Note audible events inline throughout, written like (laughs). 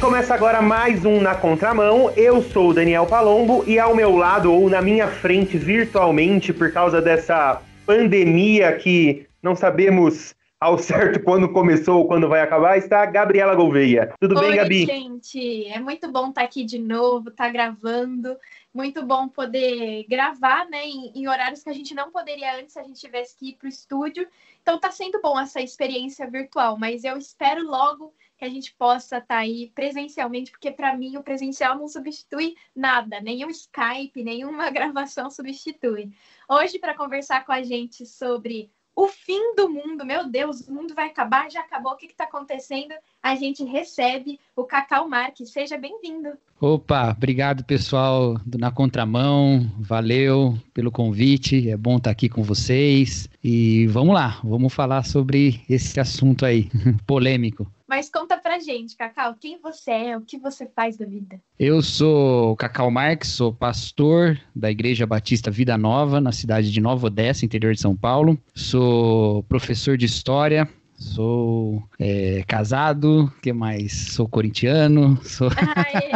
começa agora mais um Na Contramão. Eu sou o Daniel Palombo e ao meu lado, ou na minha frente virtualmente, por causa dessa pandemia que não sabemos ao (laughs) certo quando começou ou quando vai acabar, está a Gabriela Gouveia. Tudo Oi, bem, Gabi? gente. É muito bom estar aqui de novo, estar gravando. Muito bom poder gravar, né, em, em horários que a gente não poderia antes se a gente tivesse que ir para o estúdio. Então tá sendo bom essa experiência virtual, mas eu espero logo que a gente possa estar aí presencialmente, porque para mim o presencial não substitui nada, nenhum Skype, nenhuma (laughs) gravação substitui. Hoje, para conversar com a gente sobre o fim do mundo, meu Deus, o mundo vai acabar, já acabou, o que está acontecendo? A gente recebe o Cacau Marques, seja bem-vindo. Opa, obrigado pessoal do Na Contramão, valeu pelo convite, é bom estar aqui com vocês e vamos lá, vamos falar sobre esse assunto aí, (laughs) polêmico. Mas conta gente, Cacau, quem você é, o que você faz da vida? Eu sou Cacau Marques, sou pastor da Igreja Batista Vida Nova, na cidade de Nova Odessa, interior de São Paulo. Sou professor de história, Sou é, casado, que mais? Sou corintiano. Sou... Aê,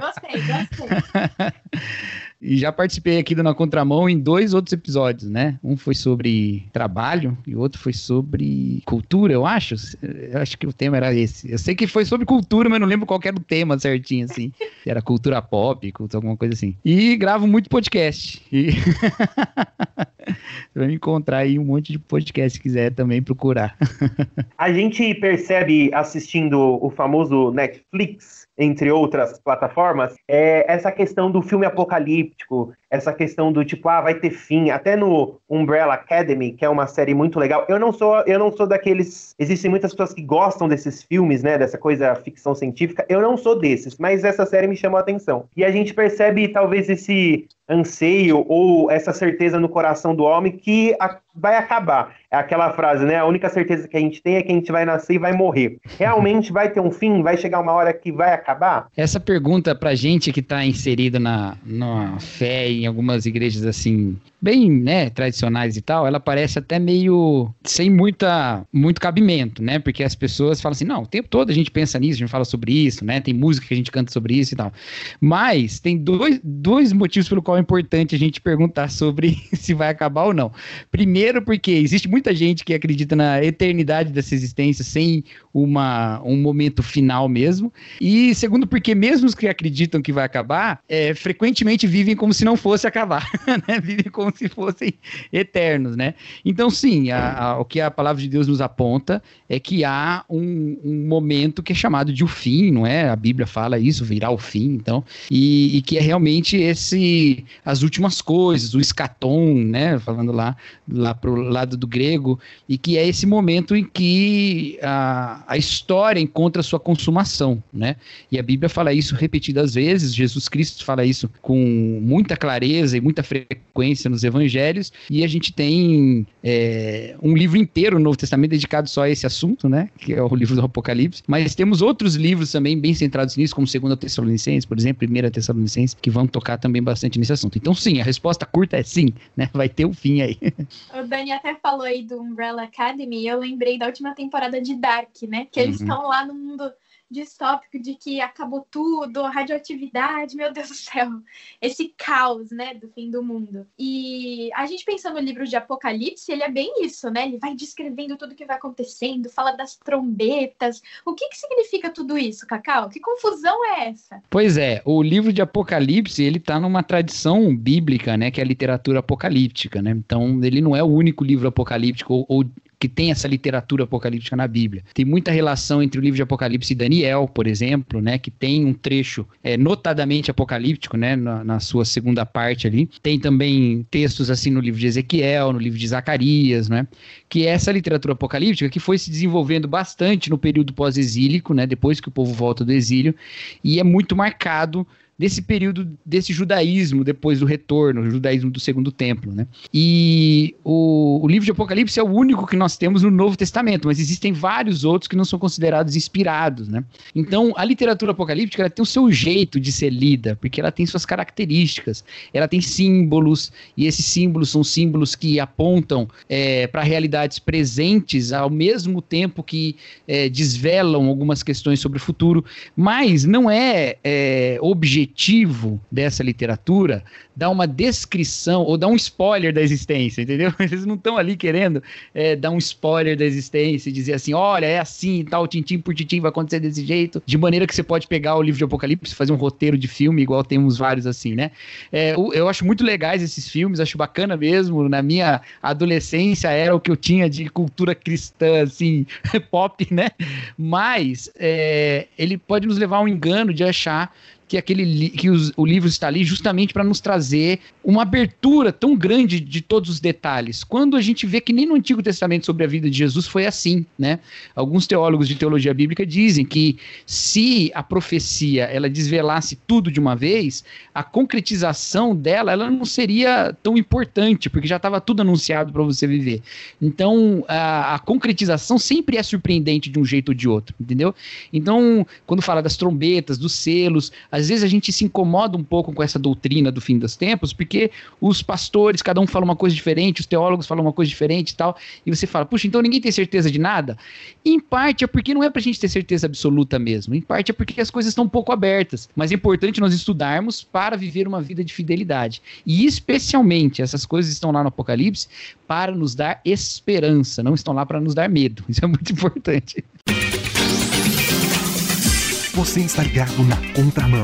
gostei, gostei. (laughs) E já participei aqui do Na Contramão em dois outros episódios, né? Um foi sobre trabalho e o outro foi sobre cultura, eu acho. Eu acho que o tema era esse. Eu sei que foi sobre cultura, mas não lembro qual era o tema certinho, assim. (laughs) Era cultura pop, cultura, alguma coisa assim. E gravo muito podcast. E... Você vai me encontrar aí um monte de podcast se quiser também procurar. (laughs) A gente percebe assistindo o famoso Netflix entre outras plataformas, é essa questão do filme apocalíptico, essa questão do tipo, ah, vai ter fim, até no Umbrella Academy, que é uma série muito legal. Eu não sou, eu não sou daqueles, existem muitas pessoas que gostam desses filmes, né, dessa coisa ficção científica. Eu não sou desses, mas essa série me chamou a atenção. E a gente percebe talvez esse anseio ou essa certeza no coração do homem que a, vai acabar. É aquela frase, né? A única certeza que a gente tem é que a gente vai nascer e vai morrer. Realmente vai ter um fim? Vai chegar uma hora que vai acabar? Essa pergunta pra gente que está inserida na, na fé em algumas igrejas assim, bem, né, tradicionais e tal, ela parece até meio sem muita muito cabimento, né? Porque as pessoas falam assim: "Não, o tempo todo a gente pensa nisso, a gente fala sobre isso, né? Tem música que a gente canta sobre isso e tal". Mas tem dois, dois motivos pelo qual é importante a gente perguntar sobre (laughs) se vai acabar ou não. Primeiro, porque existe muita gente que acredita na eternidade dessa existência sem uma, um momento final mesmo. E segundo, porque mesmo os que acreditam que vai acabar, é, frequentemente vivem como se não fosse acabar, (laughs) né? Vivem como (laughs) se fossem eternos, né? Então, sim, a, a, o que a palavra de Deus nos aponta é que há um, um, momento que é chamado de o fim, não é? A Bíblia fala isso, virá o fim, então, e, e que é realmente esse as últimas coisas, o escatom, né? Falando lá, lá pro lado do grego, e que é esse momento em que a, a história encontra sua consumação, né? E a Bíblia fala isso repetidas vezes, Jesus Cristo fala isso com muita clareza e muita frequência nos evangelhos, e a gente tem é, um livro inteiro no Novo Testamento dedicado só a esse assunto, né? Que é o livro do Apocalipse, mas temos outros livros também bem centrados nisso, como 2 Tessalonicenses, por exemplo, 1 Tessalonicenses, que vão tocar também bastante nesse assunto. Então, sim, a resposta curta é sim, né? Vai ter o um fim aí. O Dani até falou aí do Umbrella Academy, e eu lembrei da última temporada de Dark, né? Que eles uhum. estão lá no mundo distópico de que acabou tudo, radioatividade, meu Deus do céu, esse caos, né, do fim do mundo. E a gente pensando no livro de Apocalipse, ele é bem isso, né? Ele vai descrevendo tudo que vai acontecendo, fala das trombetas. O que que significa tudo isso, Cacau? Que confusão é essa? Pois é, o livro de Apocalipse, ele tá numa tradição bíblica, né, que é a literatura apocalíptica, né? Então, ele não é o único livro apocalíptico ou, ou que tem essa literatura apocalíptica na Bíblia. Tem muita relação entre o livro de Apocalipse e Daniel, por exemplo, né, que tem um trecho é, notadamente apocalíptico, né, na, na, sua segunda parte ali. Tem também textos assim no livro de Ezequiel, no livro de Zacarias, né, que é essa literatura apocalíptica que foi se desenvolvendo bastante no período pós-exílico, né, depois que o povo volta do exílio, e é muito marcado desse período desse judaísmo depois do retorno, o judaísmo do segundo templo, né? E o, o, livro de Apocalipse é o único que nós temos no Novo Testamento, mas existem vários outros que não são considerados inspirados, né? Então, a literatura apocalíptica ela tem o seu jeito de ser lida, porque ela tem suas características, ela tem símbolos, e esses símbolos são símbolos que apontam é, para realidades presentes ao mesmo tempo que é, desvelam algumas questões sobre o futuro, mas não é, é objetivo objetivo dessa literatura dar uma descrição ou dar um spoiler da existência, entendeu? (laughs) Eles não estão ali querendo é, dar um spoiler da existência e dizer assim, olha, é assim, tal, tintim por tintim vai acontecer desse jeito, de maneira que você pode pegar o livro de Apocalipse fazer um roteiro de filme, igual temos vários assim, né? É, eu acho muito legais esses filmes, acho bacana mesmo. Na minha adolescência era o que eu tinha de cultura cristã, assim, (laughs) pop, né? Mas é, ele pode nos levar a um engano de achar que aquele que os, o livro está ali justamente para nos trazer uma abertura tão grande de todos os detalhes. Quando a gente vê que nem no Antigo Testamento sobre a vida de Jesus foi assim, né? Alguns teólogos de teologia bíblica dizem que se a profecia ela desvelasse tudo de uma vez, a concretização dela ela não seria tão importante, porque já estava tudo anunciado para você viver. Então, a, a concretização sempre é surpreendente de um jeito ou de outro, entendeu? Então, quando fala das trombetas, dos selos, às vezes a gente se incomoda um pouco com essa doutrina do fim dos tempos, porque os pastores, cada um fala uma coisa diferente, os teólogos falam uma coisa diferente e tal, e você fala, puxa, então ninguém tem certeza de nada? Em parte é porque não é pra gente ter certeza absoluta mesmo, em parte é porque as coisas estão um pouco abertas, mas é importante nós estudarmos para viver uma vida de fidelidade. E especialmente, essas coisas estão lá no Apocalipse para nos dar esperança, não estão lá para nos dar medo. (laughs) Isso é muito importante. Você está ligado na contramão.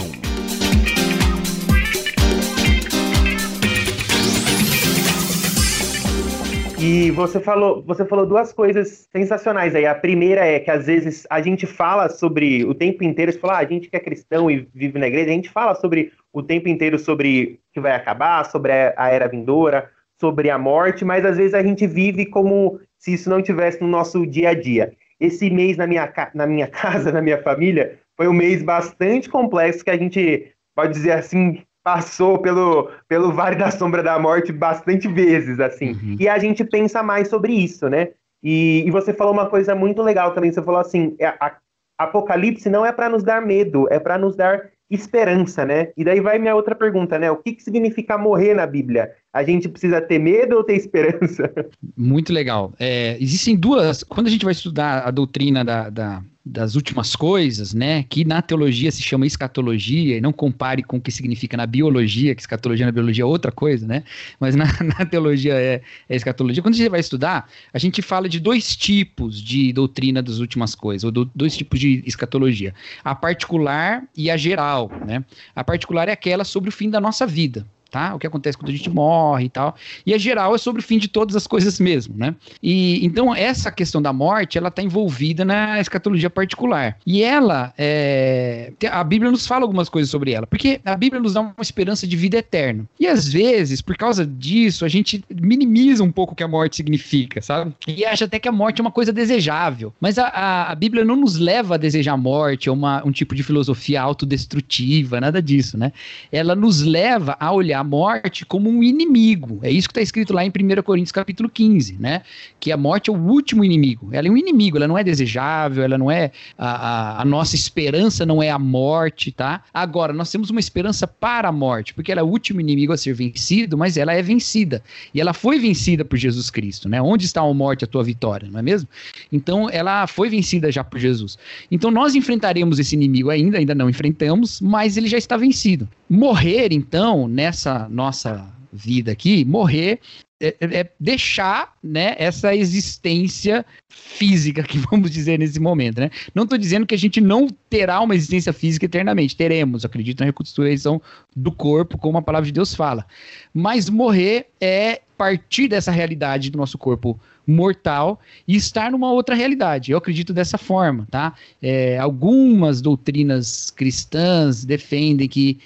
E você falou, você falou duas coisas sensacionais aí. A primeira é que às vezes a gente fala sobre o tempo inteiro, você fala, ah, a gente que é cristão e vive na igreja, a gente fala sobre o tempo inteiro sobre que vai acabar, sobre a era vindoura, sobre a morte, mas às vezes a gente vive como se isso não tivesse no nosso dia a dia. Esse mês na minha, na minha (laughs) casa, na minha família, foi um mês bastante complexo que a gente pode dizer assim passou pelo, pelo Vale da Sombra da Morte bastante vezes assim uhum. e a gente pensa mais sobre isso né e, e, você falou uma coisa muito legal também você falou assim a, é, a Apocalipse não é para nos dar medo é para nos dar esperança, né? E daí vai minha outra pergunta, né? O que, que significa morrer na Bíblia? A gente precisa ter medo ou ter esperança? Muito legal. É, existem duas. Quando a gente vai estudar a doutrina da, da das últimas coisas, né? Que na teologia se chama escatologia, e não compare com o que significa na biologia, que escatologia na biologia é outra coisa, né? Mas na, (laughs) na teologia é, é, escatologia. Quando a gente vai estudar, a gente fala de dois tipos de doutrina das últimas coisas, ou do, dois tipos de escatologia: a particular e a geral, né? A particular é aquela sobre o fim da nossa vida, tá? O que acontece quando a gente morre e tal. E a geral é sobre o fim de todas as coisas mesmo, né? E então essa questão da morte, ela está envolvida na escatologia particular. E ela, é... a Bíblia nos fala algumas coisas sobre ela, porque a Bíblia nos dá uma esperança de vida eterna. E às vezes, por causa disso, a gente minimiza um pouco o que a morte significa, sabe? E acha até que a morte é uma coisa desejável. Mas a, a, a Bíblia não nos leva a desejar a morte, ou uma, um tipo de filosofia autodestrutiva, nada disso, né? Ela nos leva a olhar a morte como um inimigo. É isso que está escrito lá em 1 Coríntios capítulo 15, né? Que a morte é o último inimigo. Ela é um inimigo, ela não é desejável, ela não é. A, a, a nossa esperança não é a morte, tá? Agora, nós temos uma esperança para a morte, porque ela é o último inimigo a ser vencido, mas ela é vencida. E ela foi vencida por Jesus Cristo, né? Onde está a morte, a tua vitória, não é mesmo? Então, ela foi vencida já por Jesus. Então, nós enfrentaremos esse inimigo ainda, ainda não enfrentamos, mas ele já está vencido. Morrer, então, nessa nossa, vida aqui, morrer é, é, é, deixar né, essa existência física que (laughs) vamos dizer nesse momento. Né? Não estou dizendo que a gente não terá uma existência física eternamente, teremos, acredito na reconstrução do corpo, como a palavra de Deus fala. Mas morrer é partir dessa realidade do nosso corpo mortal e estar numa outra realidade. Eu acredito dessa forma, tá? É, algumas doutrinas cristãs defendem que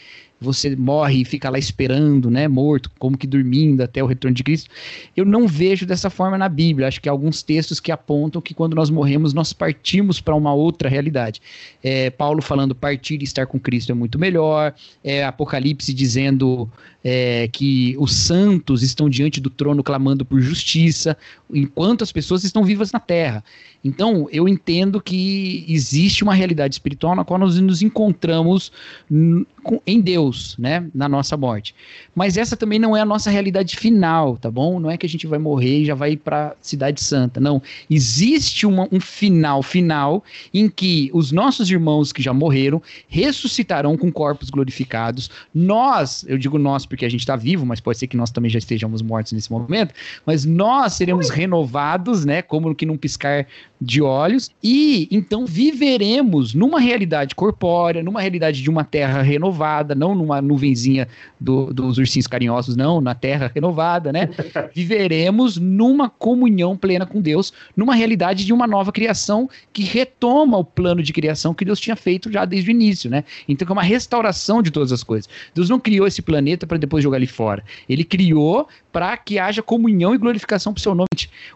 você morre e fica lá esperando, né, morto, como que dormindo até o retorno de Cristo. Eu não vejo dessa forma na Bíblia. Acho que há alguns textos que apontam que quando nós morremos, nós partimos para uma outra realidade. É, Paulo falando partir e estar com Cristo é muito melhor. É, Apocalipse dizendo é, que os santos estão diante do trono clamando por justiça, enquanto as pessoas estão vivas na terra. Então, eu entendo que existe uma realidade espiritual na qual nós nos encontramos em Deus, né, na nossa morte. Mas essa também não é a nossa realidade final, tá bom? Não é que a gente vai morrer e já vai para cidade santa, não. Existe uma, um final final em que os nossos irmãos que já morreram ressuscitarão com corpos glorificados. Nós, eu digo nós porque a gente está vivo, mas pode ser que nós também já estejamos mortos nesse momento, mas nós seremos renovados, né, como que num piscar de olhos, e então viveremos numa realidade corpórea, numa realidade de uma terra renovada, não numa nuvenzinha do, dos ursinhos carinhosos, não, na terra renovada, né? (laughs) Viveremos numa comunhão plena com Deus, numa realidade de uma nova criação que retoma o plano de criação que Deus tinha feito já desde o início, né? Então é uma restauração de todas as coisas. Deus não criou esse planeta para depois jogar ele fora. Ele criou para que haja comunhão e glorificação para o seu nome.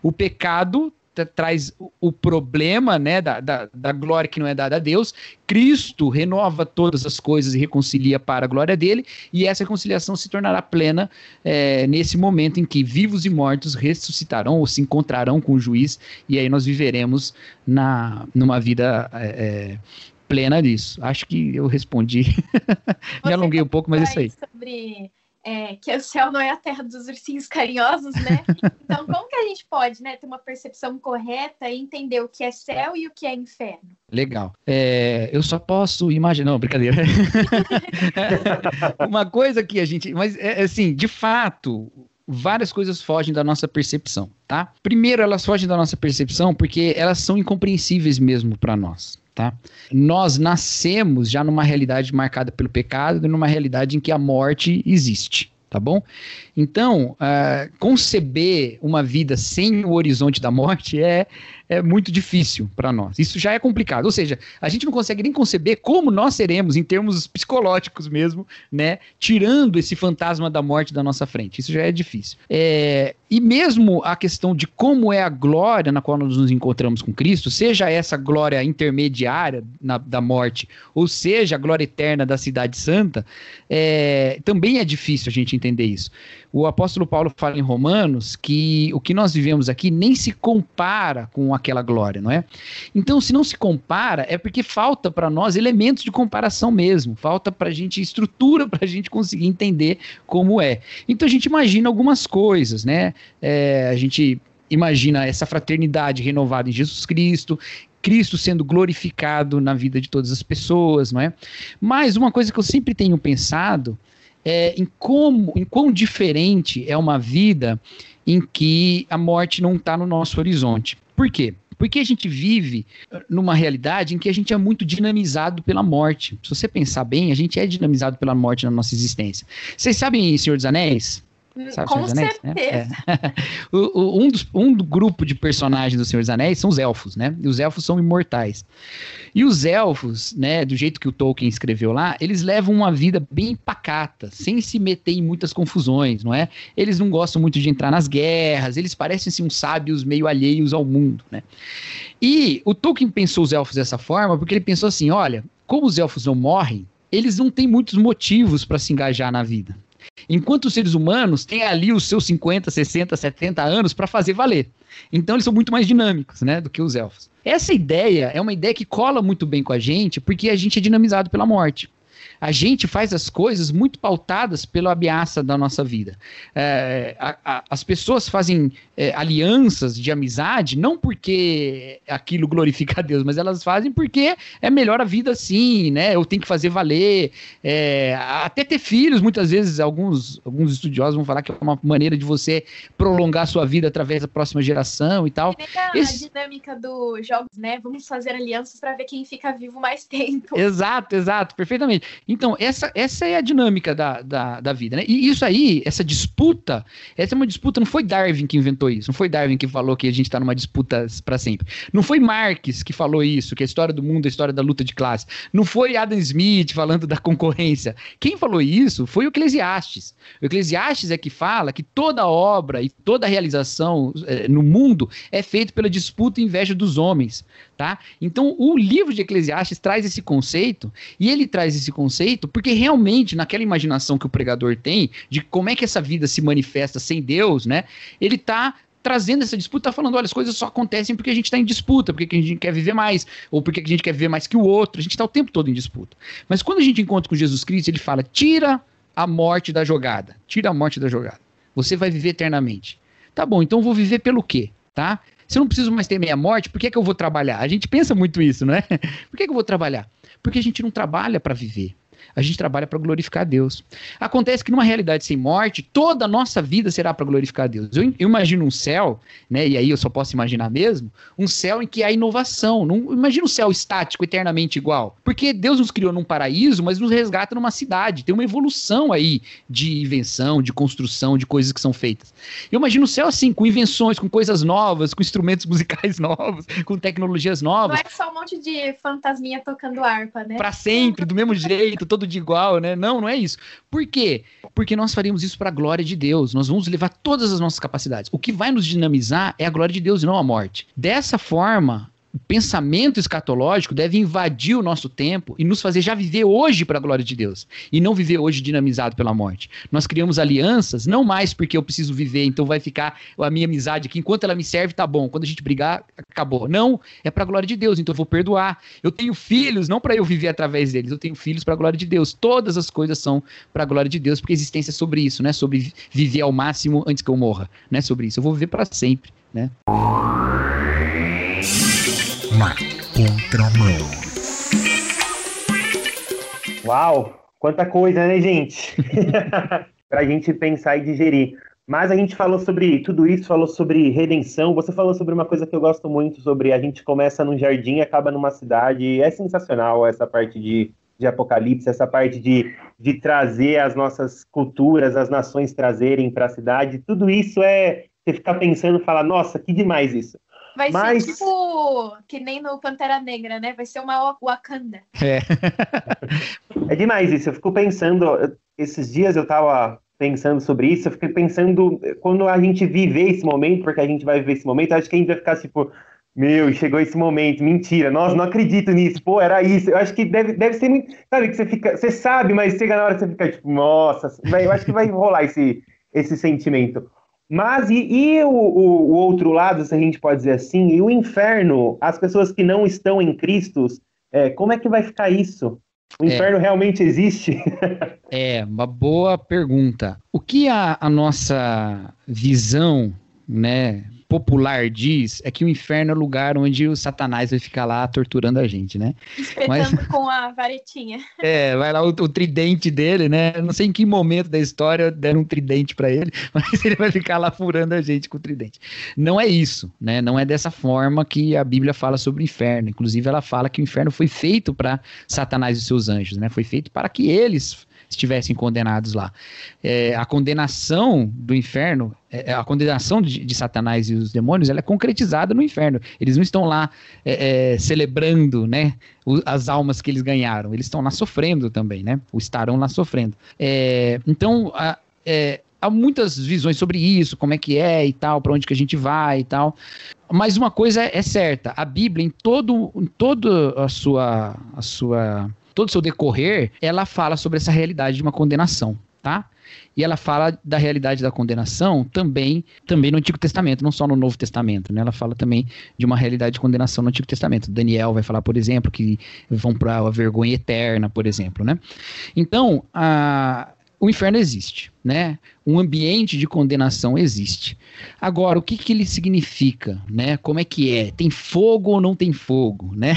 O pecado traz o problema né, da, da, da, glória que não é dada a Deus. Cristo renova todas as coisas e reconcilia para a glória dele, e essa reconciliação se tornará plena é, nesse momento em que vivos e mortos ressuscitarão ou se encontrarão com o juiz, e aí nós viveremos na, numa vida é, é plena disso. Acho que eu respondi. (laughs) Me alonguei um pouco, mas é isso aí. Sobre é, que o céu não é a terra dos ursinhos carinhosos, né? (laughs) Então, como que a gente pode né, ter uma percepção correta e entender o que é céu e o que é inferno? Legal. É, eu só posso imaginar. Não, brincadeira. (laughs) uma coisa que a gente. Mas, é, assim, de fato, várias coisas fogem da nossa percepção, tá? Primeiro, elas fogem da nossa percepção porque elas são incompreensíveis mesmo para nós. Tá? Nós nascemos já numa realidade marcada pelo pecado numa realidade em que a morte existe, tá bom? Então, uh, conceber uma vida sem o horizonte da morte é, é muito difícil para nós. Isso já é complicado. Ou seja, a gente não consegue nem conceber como nós seremos em termos psicológicos mesmo, né? Tirando esse fantasma da morte da nossa frente. Isso já é difícil. É, e mesmo a questão de como é a glória na qual nós nos encontramos com Cristo, seja essa glória intermediária na, da morte, ou seja a glória eterna da cidade santa, é, também é difícil a gente entender isso. O apóstolo Paulo fala em Romanos que o que nós vivemos aqui nem se compara com aquela glória, não é? Então, se não se compara, é porque falta para nós elementos de comparação mesmo, falta para a gente estrutura para a gente conseguir entender como é. Então, a gente imagina algumas coisas, né? É, a gente imagina essa fraternidade renovada em Jesus Cristo, Cristo sendo glorificado na vida de todas as pessoas, não é? Mas uma coisa que eu sempre tenho pensado é, em como, em quão diferente é uma vida em que a morte não está no nosso horizonte. Por quê? Porque a gente vive numa realidade em que a gente é muito dinamizado pela morte. Se você pensar bem, a gente é dinamizado pela morte na nossa existência. Vocês sabem Senhor dos Anéis? Sabe Com Anéis, certeza. Né? É. (laughs) o, o, um, dos, um do grupo de personagens do Senhor dos Anéis são os elfos, né? E os elfos são imortais. E os elfos, né, do jeito que o Tolkien escreveu lá, eles levam uma vida bem pacata, sem se meter em muitas confusões, não é? Eles não gostam muito de entrar nas guerras, eles parecem assim, uns sábios meio alheios ao mundo, né? E o Tolkien pensou os elfos dessa forma porque ele pensou assim: olha, como os elfos não morrem, eles não têm muitos motivos para se engajar na vida. Enquanto os seres humanos têm ali os seus 50, 60, 70 anos para fazer valer. Então eles são muito mais dinâmicos, né, do que os elfos. Essa ideia é uma ideia que cola muito bem com a gente, porque a gente é dinamizado pela morte a gente faz as coisas muito pautadas pela ameaça da nossa vida. É, a, a, as pessoas fazem é, alianças de amizade não porque aquilo glorifica a Deus, mas elas fazem porque é melhor a vida assim, né? Eu tenho que fazer valer. É, até ter filhos, muitas vezes, alguns, alguns estudiosos vão falar que é uma maneira de você prolongar a sua vida através da próxima geração e tal. E Esse... a dinâmica dos jogos, né? Vamos fazer alianças para ver quem fica vivo mais tempo. Exato, exato, perfeitamente. Então, essa, essa é a dinâmica da, da, da vida, né? E isso aí, essa disputa, essa é uma disputa, não foi Darwin que inventou isso, não foi Darwin que falou que a gente está numa disputa para sempre. Não foi Marx que falou isso, que a história do mundo é a história da luta de classe. Não foi Adam Smith falando da concorrência. Quem falou isso foi o Eclesiastes. O Eclesiastes é que fala que toda obra e toda realização é, no mundo é feito pela disputa e inveja dos homens, tá? Então, o livro de Eclesiastes traz esse conceito e ele traz esse conceito porque realmente, naquela imaginação que o pregador tem de como é que essa vida se manifesta sem Deus, né? Ele está trazendo essa disputa, tá falando, olha, as coisas só acontecem porque a gente está em disputa, porque a gente quer viver mais, ou porque a gente quer viver mais que o outro, a gente está o tempo todo em disputa. Mas quando a gente encontra com Jesus Cristo, ele fala, tira a morte da jogada, tira a morte da jogada, você vai viver eternamente. Tá bom, então eu vou viver pelo quê, tá? Se eu não preciso mais ter meia morte, por que, é que eu vou trabalhar? A gente pensa muito isso, não é? (laughs) Por que, é que eu vou trabalhar? Porque a gente não trabalha para viver a gente trabalha para glorificar a Deus. Acontece que numa realidade sem morte, toda a nossa vida será para glorificar a Deus. Eu, eu, imagino um céu, né, e aí eu só posso imaginar mesmo, um céu em que há inovação. Não imagina um céu estático, eternamente igual. Porque Deus nos criou num paraíso, mas nos resgata numa cidade. Tem uma evolução aí de invenção, de construção, de coisas que são feitas. Eu imagino o céu assim, com invenções, com coisas novas, com instrumentos (laughs) musicais novos, com tecnologias novas. Não é só um monte de fantasminha tocando harpa, né? Para sempre, do mesmo jeito, todo de igual, né? Não, não é isso. Por quê? Porque nós faríamos isso para a glória de Deus. Nós vamos levar todas as nossas capacidades. O que vai nos dinamizar é a glória de Deus e não a morte. Dessa forma, o pensamento escatológico deve invadir o nosso tempo e nos fazer já viver hoje para a glória de Deus e não viver hoje dinamizado pela morte. Nós criamos alianças não mais porque eu preciso viver, então vai ficar a minha amizade aqui enquanto ela me serve tá bom, quando a gente brigar acabou. Não, é para a glória de Deus, então eu vou perdoar. Eu tenho filhos não para eu viver através deles, eu tenho filhos para a glória de Deus. Todas as coisas são para a glória de Deus, porque a existência é sobre isso, né? Sobre viver ao máximo antes que eu morra, né? Sobre isso. Eu vou viver para sempre, né? Na contramão. Uau, quanta coisa, né, gente? (laughs) Para a gente pensar e digerir. Mas a gente falou sobre tudo isso, falou sobre redenção. Você falou sobre uma coisa que eu gosto muito, sobre a gente começa num jardim e acaba numa cidade. É sensacional essa parte de, de Apocalipse, essa parte de, de trazer as nossas culturas, as nações trazerem para a cidade. Tudo isso é você ficar pensando e falar, nossa, que demais isso. Vai Mas... ser tipo que nem no Pantera Negra, né? Vai ser uma Wakanda. É. (laughs) é demais isso. Eu fico pensando, esses dias eu tava pensando sobre isso, eu fiquei pensando quando a gente viver esse momento, porque a gente vai viver esse momento, acho que a gente vai ficar tipo, meu, chegou esse momento, mentira, nossa, não acredito nisso, pô, era isso. Eu acho que deve, deve ser muito. Sabe, que você fica. Você sabe, mas chega na hora você fica tipo, nossa, vai, eu acho que vai rolar esse, esse sentimento. Mas e, e o, o, o, outro lado, se a gente pode dizer assim, e o inferno, as pessoas que não estão em Cristo, é, como é que vai ficar isso? O é. inferno é. realmente existe? é, uma boa pergunta. O que a, a nossa visão, né, popular diz é que o inferno é o lugar onde o Satanás vai ficar lá torturando a gente, né? Espetando Mas, (laughs) com a varetinha. É, vai lá o, o, tridente dele, né? não sei em que momento da história deram um tridente para ele, (laughs) mas ele vai ficar lá furando a gente com o tridente. Não é isso, né? Não é dessa forma que a Bíblia fala sobre o inferno. Inclusive, ela fala que o inferno foi feito para Satanás e seus anjos, né? Foi feito para que eles estivessem condenados lá. É, a condenação do inferno, é, é, a condenação de, de, Satanás e os demônios, ela é concretizada no inferno. Eles não estão lá é, é celebrando, né, as almas que eles ganharam. Eles estão lá sofrendo também, né? Ou estarão lá sofrendo. É, então, a, há muitas visões sobre isso, como é que é e tal, para onde que a gente vai e tal. Mas uma coisa é certa, a Bíblia em todo, em toda a sua, a sua todo o seu decorrer, ela fala sobre essa realidade de uma condenação, tá? E ela fala da realidade da condenação também, também no Antigo Testamento, não só no Novo Testamento, né? Ela fala também de uma realidade de condenação no Antigo Testamento. Daniel vai falar, por exemplo, que vão para a vergonha eterna, por exemplo, né? Então, a, o inferno existe, né? Um ambiente de condenação existe. Agora, o que, que ele significa, né? Como é que é? Tem fogo ou não tem fogo, né?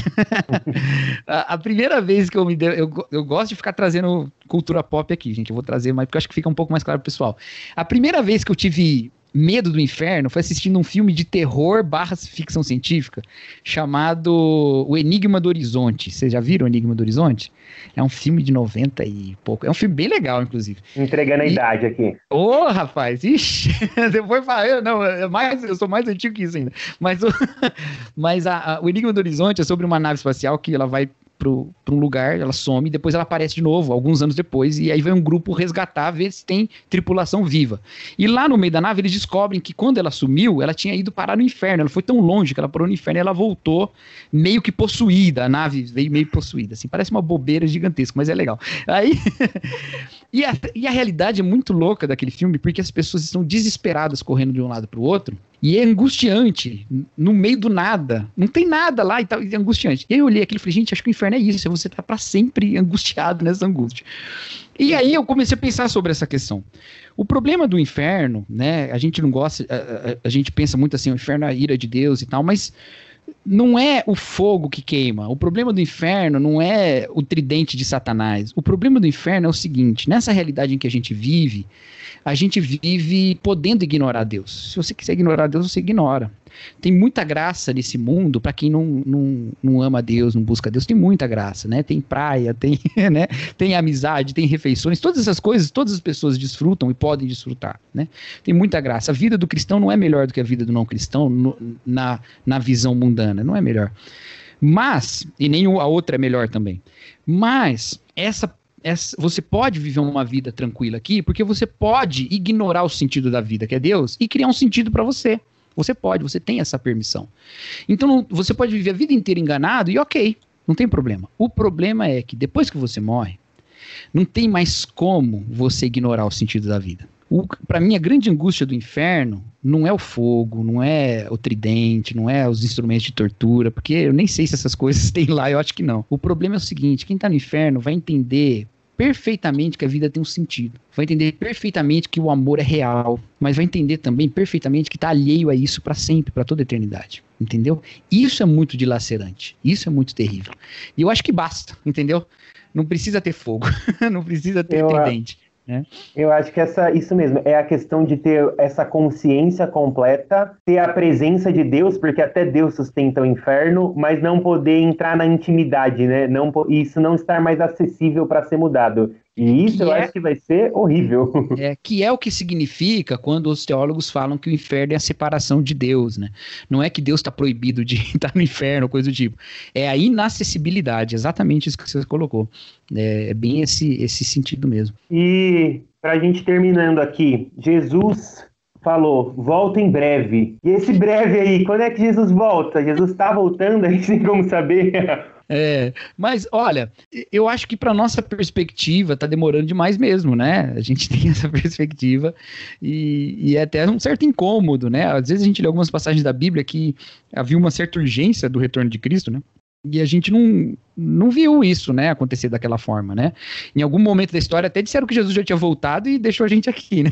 (laughs) a, a, primeira vez que eu me deu, eu, eu gosto de ficar trazendo cultura pop aqui, gente. Eu vou trazer mais porque eu acho que fica um pouco mais claro pro pessoal. A primeira vez que eu tive medo do inferno foi assistindo um filme de terror barra ficção científica chamado O Enigma do Horizonte. Vocês já viram O Enigma do Horizonte? É um filme de 90 e pouco. É um filme bem legal, inclusive. Entregando a E- idade aqui. Ô, rapaz, ixi, (laughs) depois fala, eu, não, é mais, eu sou mais antigo que isso ainda. Mas, o, (laughs) mas a- a- o Enigma do Horizonte é sobre uma nave espacial que ela vai para um lugar, ela some, depois ela aparece de novo, alguns anos depois, e aí vem um grupo resgatar, ver se tem tripulação viva. E lá no meio da nave eles descobrem que quando ela sumiu, ela tinha ido parar no inferno, ela foi tão longe que ela parou no inferno e ela voltou meio que possuída, a nave veio meio possuída, assim, parece uma bobeira gigantesca, mas é legal. Aí (laughs) e a, e a realidade é muito louca daquele filme, porque as pessoas estão desesperadas correndo de um lado para o outro, e é angustiante, no meio do nada. Não tem nada lá e tal, e é angustiante. E aí eu olhei aquilo e falei, gente, acho que o inferno é isso, é você tá para sempre angustiado nessa angústia. E aí eu comecei a pensar sobre essa questão. O problema do inferno, né, a gente não gosta, a, a- a gente pensa muito assim, o inferno é a ira de Deus e tal, mas não é o fogo que queima. O problema do inferno não é o tridente de Satanás. O problema do inferno é o seguinte: nessa realidade em que a gente vive, a gente vive podendo ignorar Deus. Se você quiser ignorar Deus, você ignora. Tem muita graça nesse mundo para quem não, não, não ama Deus, não busca Deus. Tem muita graça, né? Tem praia, tem, (laughs) né? tem amizade, tem refeições. Todas essas coisas, todas as pessoas desfrutam e podem desfrutar, né? Tem muita graça. A vida do cristão não é melhor do que a vida do não cristão no- na, na visão mundana. Não é melhor. Mas, e nem a outra é melhor também. Mas, essa, essa, você pode viver uma vida tranquila aqui, porque você pode ignorar o sentido da vida, que é Deus, e criar um sentido para você. Você pode, você tem essa permissão. Então, você pode viver a vida inteira enganado e ok, não tem problema. O problema é que depois que você morre, não tem mais como você ignorar o sentido da vida. Para mim, a grande angústia do inferno não é o fogo, não é o tridente, não é os instrumentos de tortura, porque eu nem sei se essas coisas (laughs) tem lá, eu acho que não. O problema é o seguinte: quem tá no inferno vai entender perfeitamente que a vida tem um sentido. Vai entender perfeitamente que o amor é real, mas vai entender também perfeitamente que tá alheio a isso para sempre, para toda a eternidade. Entendeu? Isso é muito dilacerante. Isso é muito terrível. E eu acho que basta, entendeu? Não precisa ter fogo, (laughs) não precisa ter Eu, tridente. Eu acho que essa, isso mesmo, é a questão de ter essa consciência completa, ter a presença de Deus, porque até Deus sustenta o inferno, mas não poder entrar na intimidade, né? Não, po- isso não estar mais acessível para ser mudado. E isso Que eu é- acho que vai ser horrível. É, que é o que significa quando os teólogos falam que o inferno é a separação de Deus, né? Não é que Deus está proibido de (laughs) estar no inferno, coisa do tipo. É a inacessibilidade, exatamente isso que você colocou. É, é bem esse, esse sentido mesmo. E para a gente terminando aqui, Jesus falou, volta em breve. E esse breve aí, quando é que Jesus volta? Jesus está voltando, (laughs) a gente tem como saber. É, mas olha, eu acho que para nossa perspectiva tá demorando demais mesmo, né? A gente (laughs) tem essa perspectiva e, e é até um certo incômodo, né? Às vezes a gente lê algumas passagens da Bíblia que havia uma certa urgência do retorno de Cristo, né? E a gente não, não viu isso, né, acontecer daquela forma, né? Em algum momento da história até disseram que Jesus já tinha voltado e deixou a gente aqui, né?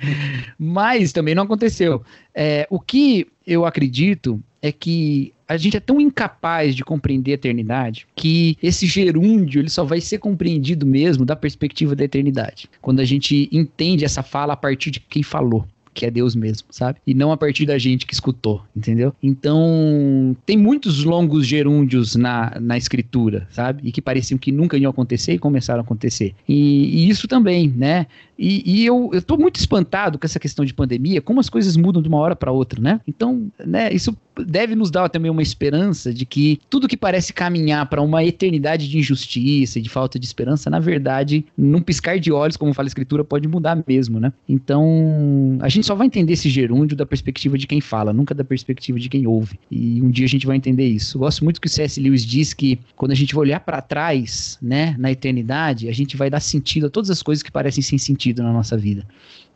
(laughs) Mas também não aconteceu. É, o que eu acredito é que a gente é tão incapaz de compreender a eternidade que esse gerúndio ele só vai ser compreendido mesmo da perspectiva da eternidade. Quando a gente entende essa fala a partir de quem falou. Que é Deus mesmo, sabe? E não a partir da gente que escutou, entendeu? Então, tem muitos longos gerúndios na, na escritura, sabe? E que pareciam que nunca iam acontecer e começaram a acontecer. E, e isso também, né? E, e eu, tô muito espantado com essa questão de pandemia, como as coisas mudam de uma hora para outra, né? Então, né, isso deve nos dar também uma esperança de que tudo que parece caminhar para uma eternidade de injustiça e de falta de esperança, na verdade, num piscar de olhos, como fala a escritura, pode mudar mesmo, né? Então, a gente só vai entender esse gerúndio da perspectiva de quem fala, nunca da perspectiva de quem ouve. E um dia a gente vai entender isso. Eu gosto muito que o C.S. Lewis diz que quando a gente vai olhar para trás, né, na eternidade, a gente vai dar sentido a todas as coisas que parecem sem sentido na nossa vida.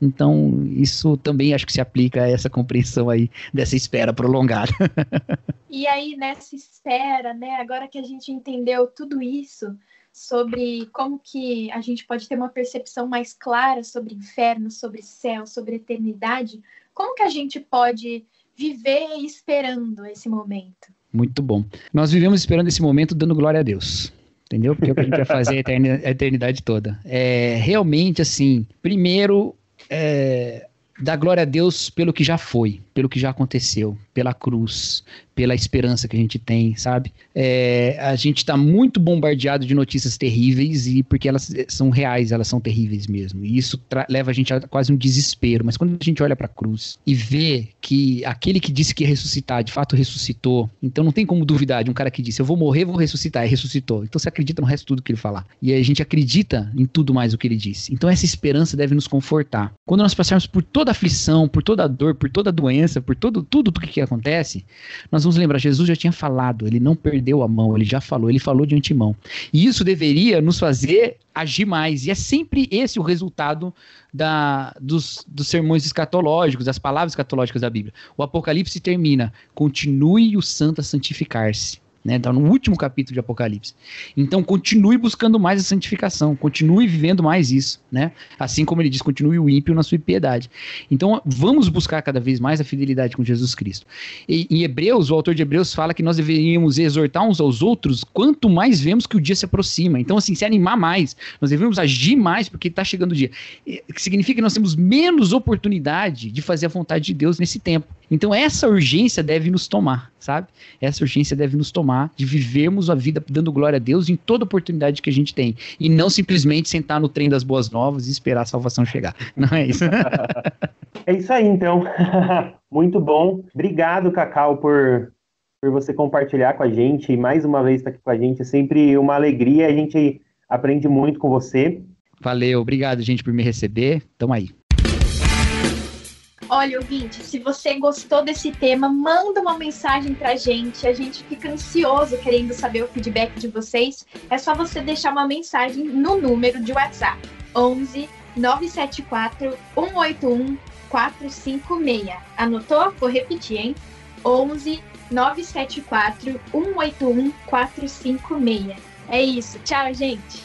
Então, isso também acho que se aplica a essa compreensão aí dessa espera prolongada. (laughs) E aí, nessa espera, né, agora que a gente entendeu tudo isso sobre como que a gente pode ter uma percepção mais clara sobre inferno, sobre céu, sobre eternidade, como que a gente pode viver esperando esse momento? Muito bom. Nós vivemos esperando esse momento dando glória a Deus. Entendeu? Porque é o que a gente vai fazer a eterni- a eternidade toda. É, realmente, assim, primeiro, é, dar glória a Deus pelo que já foi, pelo que já aconteceu, pela cruz, pela esperança que a gente tem, sabe? É, a gente está muito bombardeado de notícias terríveis e porque elas são reais, elas são terríveis mesmo. E isso leva a gente a quase um desespero. Mas quando a gente olha para a cruz e vê que aquele que disse que ia ressuscitar, de fato ressuscitou, então não tem como duvidar de um cara que disse eu vou morrer, vou ressuscitar, e ressuscitou. Então você acredita no resto de tudo que ele falar. E a gente acredita em tudo mais o que ele disse. Então essa esperança deve nos confortar. Quando nós passarmos por toda aflição, por toda dor, por toda doença, por todo tudo o que acontece, nós vamos lembrar, Jesus já tinha falado, ele não perdeu a mão, ele já falou, ele falou de antemão. E isso deveria nos fazer agir mais. E é sempre esse o resultado da, dos, dos sermões escatológicos, das palavras escatológicas da Bíblia. O Apocalipse termina: continue o santo a santificar-se. Né? Então, no último capítulo de Apocalipse. Então, continue buscando mais a santificação, continue vivendo mais isso, né? Assim como ele diz, continue o ímpio na sua impiedade. Então, vamos buscar cada vez mais a fidelidade com Jesus Cristo. E, em Hebreus, o autor de Hebreus fala que nós deveríamos exortar uns aos outros quanto mais vemos que o dia se aproxima. Então, assim, se animar mais, nós devemos agir mais porque está chegando o dia. Que significa que nós temos menos oportunidade de fazer a vontade de Deus nesse tempo. Então, essa urgência deve nos tomar, sabe? Essa urgência deve nos tomar de vivermos a vida dando glória a Deus em toda oportunidade que a gente tem. E não simplesmente sentar no trem das boas novas e esperar a salvação chegar. (laughs) Não é isso. (laughs) é isso aí, então. (laughs) Muito bom. Obrigado, Cacau, por, por você compartilhar com a gente. E mais uma vez estar aqui com a gente. É sempre uma alegria. A gente aprende muito com você. Valeu, obrigado, gente, por me receber. Tamo aí. Olha, ouvinte, se você gostou desse tema, manda uma mensagem pra gente. A gente fica ansioso querendo saber o feedback de vocês. É só você deixar uma mensagem no número de WhatsApp: 11 974 181 456. Anotou? Vou repetir, hein? 11 974 181 456. É isso. Tchau, gente.